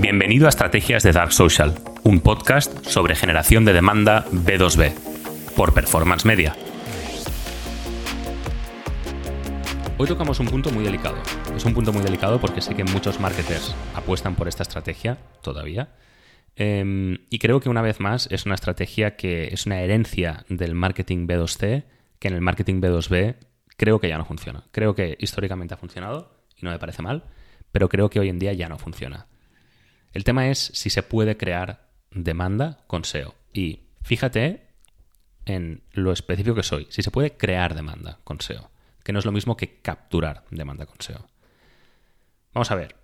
Bienvenido a Estrategias de Dark Social, un podcast sobre generación de demanda B2B, por Performance Media. Hoy tocamos un punto muy delicado. Es un punto muy delicado porque sé que muchos marketers apuestan por esta estrategia todavía. Em, y creo que una vez más es una estrategia que es una herencia del marketing B2C, que en el marketing B2B creo que ya no funciona. Creo que históricamente ha funcionado y no me parece mal, pero creo que hoy en día ya no funciona. El tema es si se puede crear demanda con SEO. Y fíjate en lo específico que soy, si se puede crear demanda con SEO, que no es lo mismo que capturar demanda con SEO. Vamos a ver,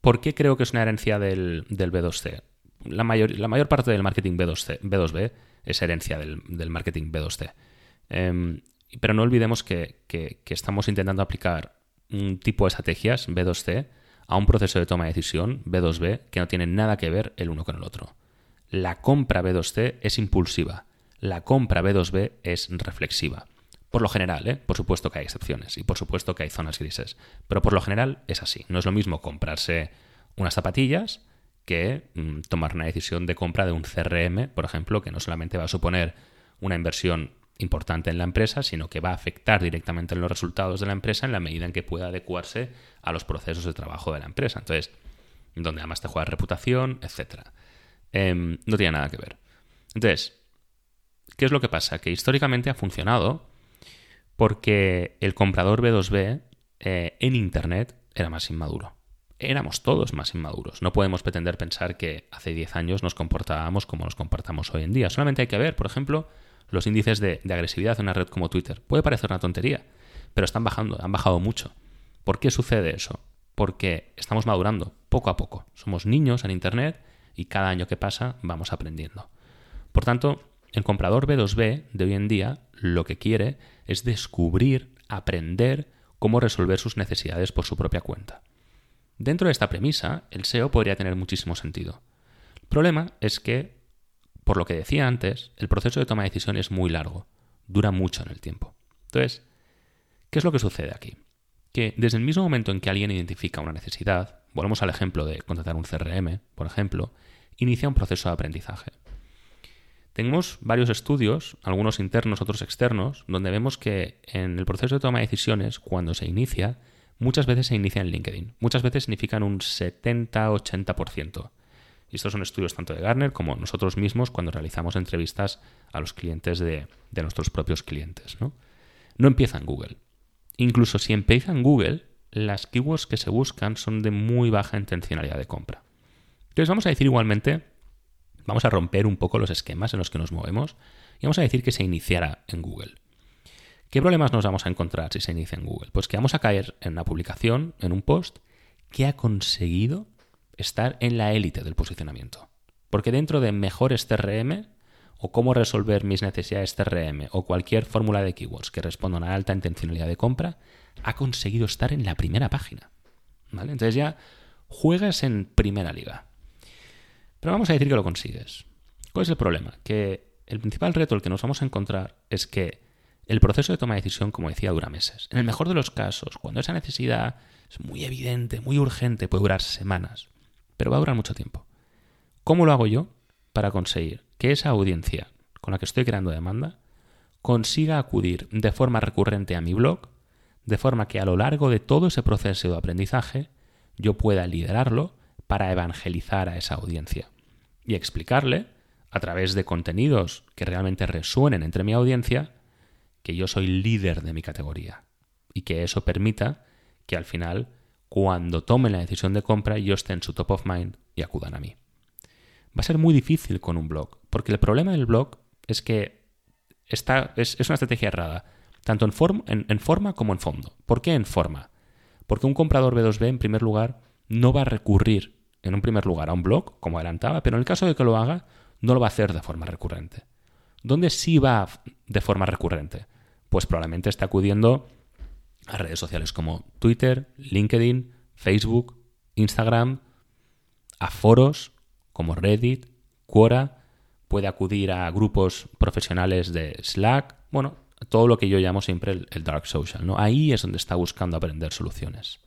¿por qué creo que es una herencia del, B2C? La mayor, la mayor, parte del marketing B2C, B2B es herencia del, marketing B2C. Em, pero no olvidemos que, que estamos intentando aplicar un tipo de estrategias B2C a un proceso de toma de decisión B2B que no tiene nada que ver el uno con el otro. La compra B2C es impulsiva, la compra B2B es reflexiva. Por lo general, ¿eh? por supuesto que hay excepciones y por supuesto que hay zonas grises, pero por lo general es así. No es lo mismo comprarse unas zapatillas que mm, tomar una decisión de compra de un CRM, por ejemplo, que no solamente va a suponer una inversión importante en la empresa, sino que va a afectar directamente en los resultados de la empresa en la medida en que pueda adecuarse a los procesos de trabajo de la empresa. Entonces, donde además te juega reputación, etc. Em, no tiene nada que ver. Entonces, ¿qué es lo que pasa? Que históricamente ha funcionado porque el comprador B2B eh, en Internet era más inmaduro. Éramos todos más inmaduros. No podemos pretender pensar que hace 10 años nos comportábamos como nos comportamos hoy en día. Solamente hay que ver, por ejemplo, los índices de, agresividad en una red como Twitter. Puede parecer una tontería, pero están bajando, han bajado mucho. ¿Por qué sucede eso? Porque estamos madurando poco a poco. Somos niños en Internet y cada año que pasa vamos aprendiendo. Por tanto, el comprador B2B de hoy en día lo que quiere es descubrir, aprender cómo resolver sus necesidades por su propia cuenta. Dentro de esta premisa, el SEO podría tener muchísimo sentido. El problema es que por lo que decía antes, el proceso de toma de decisión es muy largo, dura mucho en el tiempo. Entonces, ¿qué es lo que sucede aquí? Que desde el mismo momento en que alguien identifica una necesidad, volvemos al ejemplo de contratar un CRM, por ejemplo, inicia un proceso de aprendizaje. Tenemos varios estudios, algunos internos, otros externos, donde vemos que en el proceso de toma de decisiones, cuando se inicia, muchas veces se inicia en LinkedIn. Muchas veces significan un 70-80%. Y estos son estudios tanto de Garner como nosotros mismos cuando realizamos entrevistas a los clientes de, nuestros propios clientes. ¿no? no empieza en Google. Incluso si empieza en Google, las keywords que se buscan son de muy baja intencionalidad de compra. Entonces vamos a decir igualmente, vamos a romper un poco los esquemas en los que nos movemos y vamos a decir que se iniciara en Google. ¿Qué problemas nos vamos a encontrar si se inicia en Google? Pues que vamos a caer en una publicación, en un post, que ha conseguido estar en la élite del posicionamiento. Porque dentro de mejores CRM o cómo resolver mis necesidades CRM o cualquier fórmula de keywords que responda a alta intencionalidad de compra, ha conseguido estar en la primera página. ¿Vale? Entonces ya juegas en primera liga. Pero vamos a decir que lo consigues. ¿Cuál es el problema? Que el principal reto el que nos vamos a encontrar es que el proceso de toma de decisión, como decía, dura meses. En el mejor de los casos, cuando esa necesidad es muy evidente, muy urgente, puede durar semanas pero va a durar mucho tiempo. ¿Cómo lo hago yo para conseguir que esa audiencia con la que estoy creando demanda consiga acudir de forma recurrente a mi blog, de forma que a lo largo de todo ese proceso de aprendizaje yo pueda liderarlo para evangelizar a esa audiencia y explicarle, a través de contenidos que realmente resuenen entre mi audiencia, que yo soy líder de mi categoría y que eso permita que al final cuando tomen la decisión de compra yo esté en su top of mind y acudan a mí. Va a ser muy difícil con un blog, porque el problema del blog es que está, es, una estrategia errada, tanto en, en forma como en fondo. ¿Por qué en forma? Porque un comprador B2B, en primer lugar, no va a recurrir en un primer lugar a un blog, como adelantaba, pero en el caso de que lo haga, no lo va a hacer de forma recurrente. ¿Dónde sí va de forma recurrente? Pues probablemente está acudiendo a redes sociales como Twitter, LinkedIn, Facebook, Instagram, a foros como Reddit, Quora, puede acudir a grupos profesionales de Slack, bueno, todo lo que yo llamo siempre el, dark social, ¿no? Ahí es donde está buscando aprender soluciones.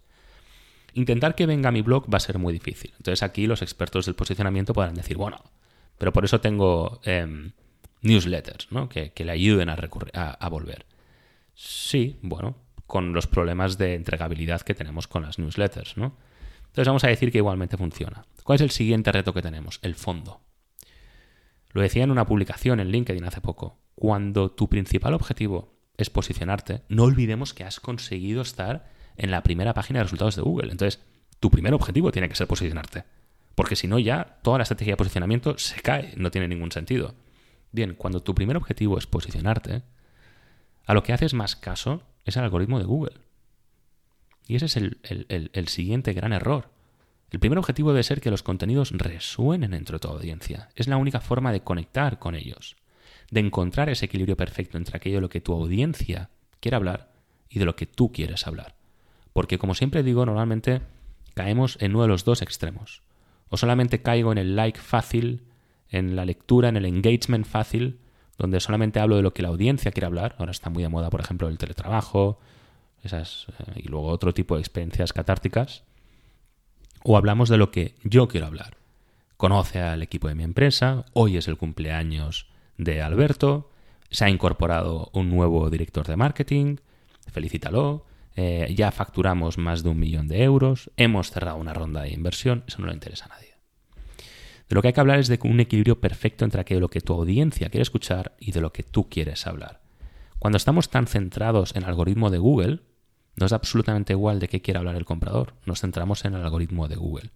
Intentar que venga mi blog va a ser muy difícil. Entonces aquí los expertos del posicionamiento podrán decir, bueno, pero por eso tengo em, newsletters, ¿no? Que, le ayuden a, a, volver. Sí, bueno, con los problemas de entregabilidad que tenemos con las newsletters, ¿no? Entonces vamos a decir que igualmente funciona. ¿Cuál es el siguiente reto que tenemos? El fondo. Lo decía en una publicación en LinkedIn hace poco. Cuando tu principal objetivo es posicionarte, no olvidemos que has conseguido estar en la primera página de resultados de Google. Entonces, tu primer objetivo tiene que ser posicionarte. Porque si no, ya toda la estrategia de posicionamiento se cae, no tiene ningún sentido. Bien, cuando tu primer objetivo es posicionarte, a lo que haces más caso es al algoritmo de Google. Y ese es el, siguiente gran error. El primer objetivo debe ser que los contenidos resuenen entre tu audiencia. Es la única forma de conectar con ellos, de encontrar ese equilibrio perfecto entre aquello de lo que tu audiencia quiere hablar y de lo que tú quieres hablar. Porque como siempre digo, normalmente caemos en uno de los dos extremos. O solamente caigo en el like fácil, en la lectura, en el engagement fácil, donde solamente hablo de lo que la audiencia quiere hablar. Ahora está muy de moda, por ejemplo, el teletrabajo, esas, eh, y luego otro tipo de experiencias catárticas. O hablamos de lo que yo quiero hablar. Conoce al equipo de mi empresa, hoy es el cumpleaños de Alberto, se ha incorporado un nuevo director de marketing, felicítalo, eh, ya facturamos más de un millón de euros, hemos cerrado una ronda de inversión, eso no le interesa a nadie. De lo que hay que hablar es de un equilibrio perfecto entre aquello que tu audiencia quiere escuchar y de lo que tú quieres hablar. Cuando estamos tan centrados en el algoritmo de Google, nos da absolutamente igual de qué quiere hablar el comprador. Nos centramos en el algoritmo de Google.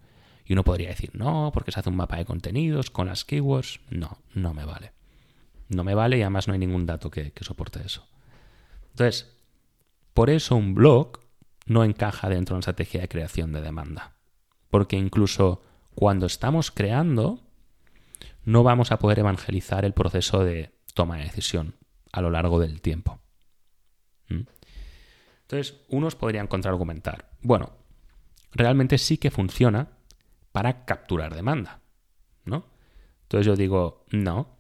Y uno podría decir, no, porque se hace un mapa de contenidos con las keywords. No, no me vale. No me vale y además no hay ningún dato que, que soporte eso. Entonces, por eso un blog no encaja dentro de una estrategia de creación de demanda. Porque incluso cuando estamos creando, no vamos a poder evangelizar el proceso de toma de decisión a lo largo del tiempo. ¿Mm? Entonces, unos podrían contraargumentar, bueno, realmente sí que funciona para capturar demanda, ¿no? Entonces yo digo, no,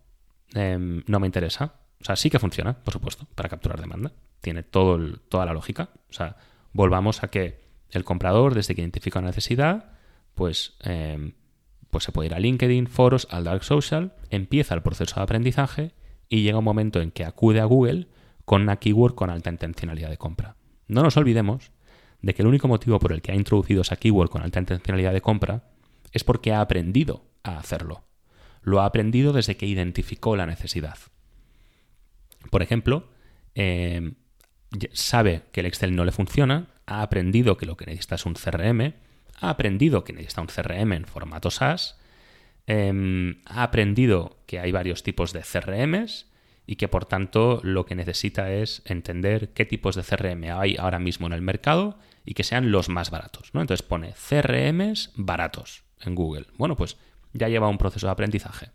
em, no me interesa. O sea, sí que funciona, por supuesto, para capturar demanda. Tiene todo toda la lógica. O sea, volvamos a que el comprador, desde que identifica una necesidad, pues, em, pues se puede ir a LinkedIn, foros, al Dark Social, empieza el proceso de aprendizaje y llega un momento en que acude a Google con una keyword con alta intencionalidad de compra. No nos olvidemos de que el único motivo por el que ha introducido esa keyword con alta intencionalidad de compra es porque ha aprendido a hacerlo. Lo ha aprendido desde que identificó la necesidad. Por ejemplo, em, sabe que el Excel no le funciona, ha aprendido que lo que necesita es un CRM, ha aprendido que necesita un CRM en formato SaaS, em, ha aprendido que hay varios tipos de CRMs y que por tanto lo que necesita es entender qué tipos de CRM hay ahora mismo en el mercado y que sean los más baratos. Entonces pone CRMs baratos en Google. Bueno, pues ya lleva un proceso de aprendizaje.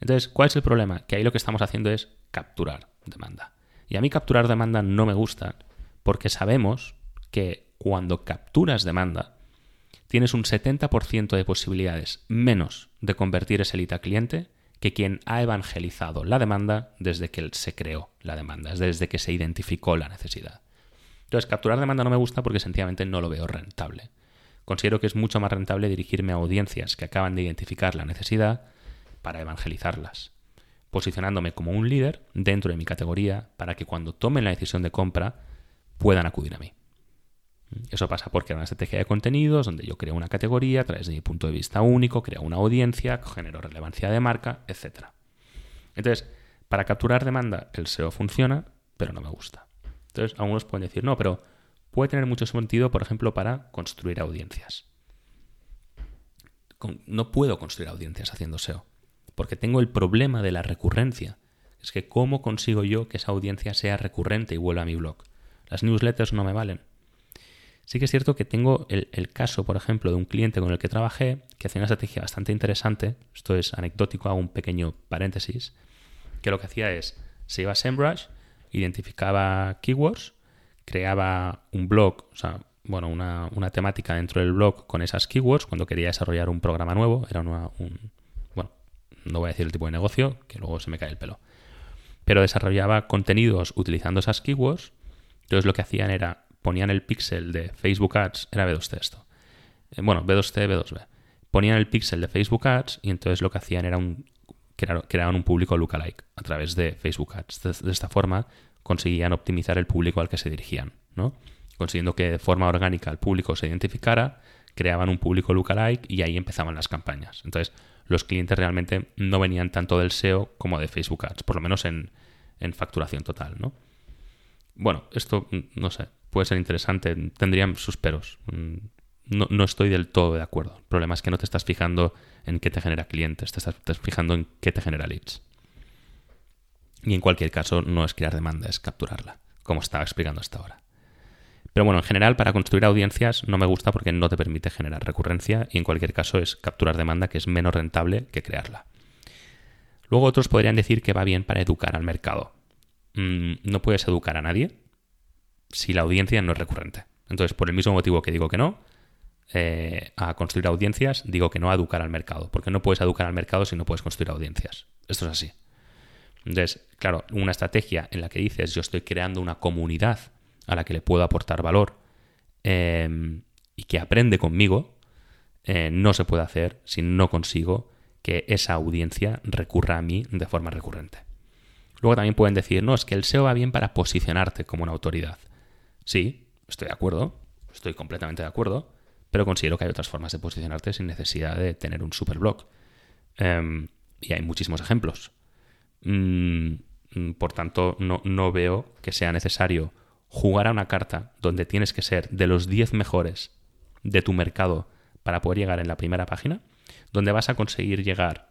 Entonces, ¿cuál es el problema? Que ahí lo que estamos haciendo es capturar demanda. Y a mí capturar demanda no me gusta porque sabemos que cuando capturas demanda, tienes un 70% de posibilidades menos de convertir ese lead a cliente que quien ha evangelizado la demanda desde que se creó la demanda, desde que se identificó la necesidad. Entonces, capturar demanda no me gusta porque sencillamente no lo veo rentable. Considero que es mucho más rentable dirigirme a audiencias que acaban de identificar la necesidad para evangelizarlas, posicionándome como un líder dentro de mi categoría para que cuando tomen la decisión de compra puedan acudir a mí. Eso pasa porque hay una estrategia de contenidos donde yo creo una categoría a través de mi punto de vista único, creo una audiencia, genero relevancia de marca, etc. Entonces, para capturar demanda, el SEO funciona, pero no me gusta. Entonces, algunos pueden decir, no, pero puede tener mucho sentido, por ejemplo, para construir audiencias. No puedo construir audiencias haciendo SEO, porque tengo el problema de la recurrencia. Es que, ¿cómo consigo yo que esa audiencia sea recurrente y vuelva a mi blog? Las newsletters no me valen. Sí que es cierto que tengo el, caso, por ejemplo, de un cliente con el que trabajé que hacía una estrategia bastante interesante. Esto es anecdótico, hago un pequeño paréntesis. Que lo que hacía es, se iba a SEMrush, identificaba keywords, creaba un blog, o sea, bueno, una, temática dentro del blog con esas keywords cuando quería desarrollar un programa nuevo. Era una, un, bueno, no voy a decir el tipo de negocio, que luego se me cae el pelo. Pero desarrollaba contenidos utilizando esas keywords. Entonces lo que hacían era ponían el pixel de Facebook Ads, era B2C esto. Eh, bueno, B2C, B2B. Ponían el pixel de Facebook Ads y entonces lo que hacían era un creaban un público lookalike a través de Facebook Ads. De, esta forma conseguían optimizar el público al que se dirigían, ¿no? Consiguiendo que de forma orgánica el público se identificara, creaban un público lookalike y ahí empezaban las campañas. Entonces, los clientes realmente no venían tanto del SEO como de Facebook Ads, por lo menos en, en facturación total, ¿no? Bueno, esto, mm, no sé, puede ser interesante, tendrían sus peros. Mm, no, no, estoy del todo de acuerdo. El problema es que no te estás fijando en qué te genera clientes, te estás, fijando en qué te genera leads. Y en cualquier caso, no es crear demanda, es capturarla, como estaba explicando hasta ahora. Pero bueno, en general, para construir audiencias no me gusta porque no te permite generar recurrencia y en cualquier caso es capturar demanda que es menos rentable que crearla. Luego otros podrían decir que va bien para educar al mercado. Mm, no puedes educar a nadie si la audiencia no es recurrente. Entonces, por el mismo motivo que digo que no, eh, a construir audiencias, digo que no a educar al mercado, porque no puedes educar al mercado si no puedes construir audiencias. Esto es así. Entonces, claro, una estrategia en la que dices yo estoy creando una comunidad a la que le puedo aportar valor em, y que aprende conmigo, eh, no se puede hacer si no consigo que esa audiencia recurra a mí de forma recurrente. Luego también pueden decir, no, es que el SEO va bien para posicionarte como una autoridad. Sí, estoy de acuerdo, estoy completamente de acuerdo, pero considero que hay otras formas de posicionarte sin necesidad de tener un super blog. Em, y hay muchísimos ejemplos. Mm, por tanto, no, no, veo que sea necesario jugar a una carta donde tienes que ser de los 10 mejores de tu mercado para poder llegar en la primera página, donde vas a conseguir llegar,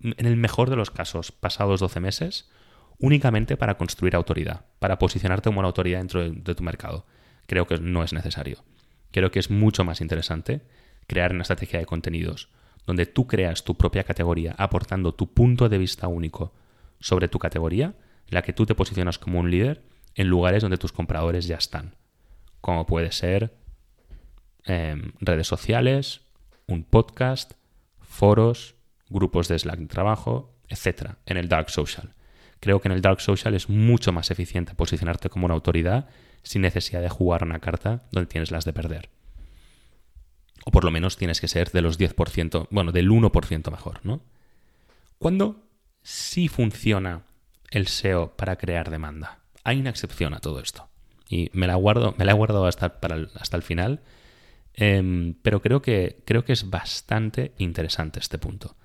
en el mejor de los casos, pasados 12 meses, únicamente para construir autoridad, para posicionarte como una autoridad dentro de tu mercado. Creo que no es necesario. Creo que es mucho más interesante crear una estrategia de contenidos donde tú creas tu propia categoría aportando tu punto de vista único sobre tu categoría, la que tú te posicionas como un líder en lugares donde tus compradores ya están, como puede ser em, redes sociales, un podcast, foros, grupos de Slack de trabajo, etc. en el Dark Social. Creo que en el Dark Social es mucho más eficiente posicionarte como una autoridad sin necesidad de jugar una carta donde tienes las de perder. O por lo menos tienes que ser de los 10%, bueno, del 1% mejor, ¿no? ¿Cuándo sí funciona el SEO para crear demanda? Hay una excepción a todo esto. Y me la guardo, me la he guardado hasta, para el, hasta el final. Em, pero creo que, creo que es bastante interesante este punto.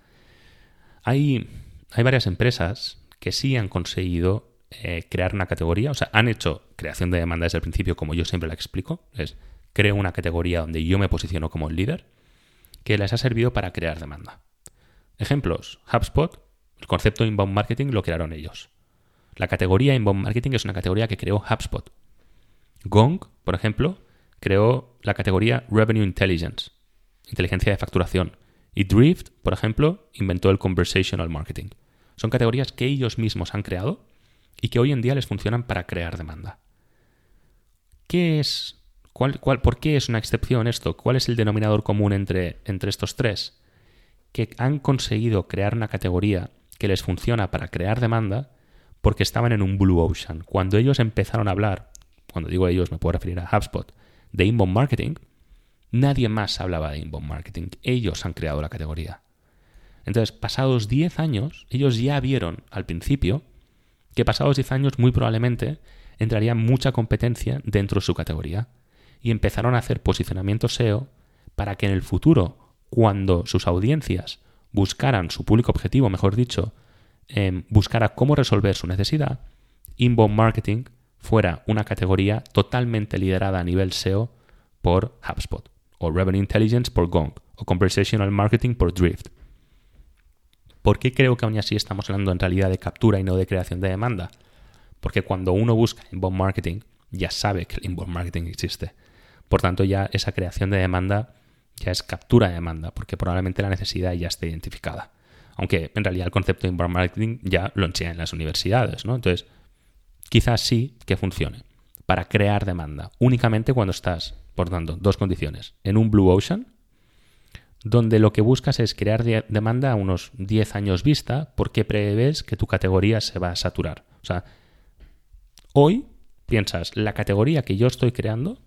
Hay, hay varias empresas que sí han conseguido eh, crear una categoría, o sea, han hecho creación de demanda desde el principio, como yo siempre la explico, es creo una categoría donde yo me posiciono como el líder, que les ha servido para crear demanda. Ejemplos, HubSpot, el concepto inbound marketing lo crearon ellos. La categoría inbound marketing es una categoría que creó HubSpot. Gong, por ejemplo, creó la categoría Revenue Intelligence, inteligencia de facturación. Y Drift, por ejemplo, inventó el conversational marketing. Son categorías que ellos mismos han creado y que hoy en día les funcionan para crear demanda. ¿Qué es? Cuál, ¿Por qué es una excepción esto? ¿Cuál es el denominador común entre, entre estos tres? Que han conseguido crear una categoría que les funciona para crear demanda porque estaban en un blue ocean. Cuando ellos empezaron a hablar, cuando digo ellos me puedo referir a HubSpot, de inbound marketing, nadie más hablaba de inbound marketing. Ellos han creado la categoría. Entonces, pasados 10 años, ellos ya vieron al principio que pasados 10 años muy probablemente entraría mucha competencia dentro de su categoría y empezaron a hacer posicionamiento SEO para que en el futuro, cuando sus audiencias buscaran su público objetivo, mejor dicho, eh, buscara cómo resolver su necesidad, inbound marketing fuera una categoría totalmente liderada a nivel SEO por HubSpot, o Revenue Intelligence por Gong, o Conversational Marketing por Drift. ¿Por qué creo que aún así estamos hablando en realidad de captura y no de creación de demanda? Porque cuando uno busca inbound marketing, ya sabe que el inbound marketing existe. Por tanto, ya esa creación de demanda ya es captura de demanda, porque probablemente la necesidad ya esté identificada. Aunque en realidad el concepto de inbound marketing ya lo enseñan en las universidades, ¿no? Entonces, quizás sí que funcione para crear demanda, únicamente cuando estás, por tanto, dos condiciones, en un blue ocean donde lo que buscas es crear demanda a unos 10 años vista porque prevés que tu categoría se va a saturar. O sea, hoy piensas, la categoría que yo estoy creando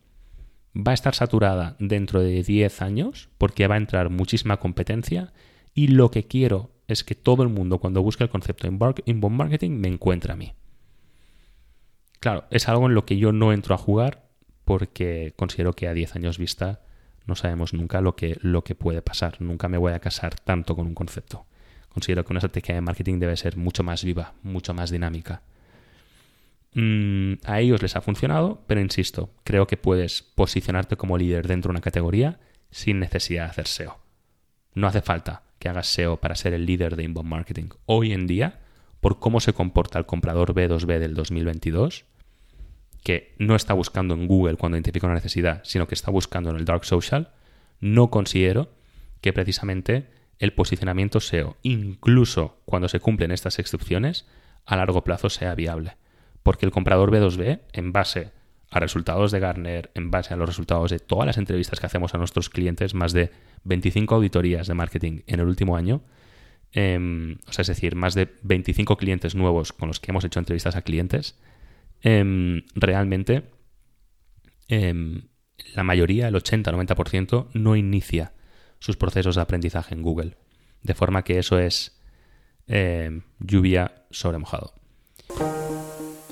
va a estar saturada dentro de 10 años porque va a entrar muchísima competencia y lo que quiero es que todo el mundo cuando busque el concepto de inbound marketing me encuentre a mí. Claro, es algo en lo que yo no entro a jugar porque considero que a 10 años vista no sabemos nunca lo que, lo que puede pasar. Nunca me voy a casar tanto con un concepto. Considero que una estrategia de marketing debe ser mucho más viva, mucho más dinámica. Mm, a ellos les ha funcionado, pero insisto, creo que puedes posicionarte como líder dentro de una categoría sin necesidad de hacer SEO. No hace falta que hagas SEO para ser el líder de inbound marketing. Hoy en día, por cómo se comporta el comprador B2B del 2022, que no está buscando en Google cuando identifica una necesidad, sino que está buscando en el dark social, no considero que precisamente el posicionamiento SEO, incluso cuando se cumplen estas excepciones, a largo plazo sea viable. Porque el comprador B2B, en base a resultados de Gartner, en base a los resultados de todas las entrevistas que hacemos a nuestros clientes, más de 25 auditorías de marketing en el último año, em, o sea, es decir, más de 25 clientes nuevos con los que hemos hecho entrevistas a clientes, em, realmente em, la mayoría, el 80-90%, no inicia sus procesos de aprendizaje en Google. De forma que eso es lluvia sobre mojado.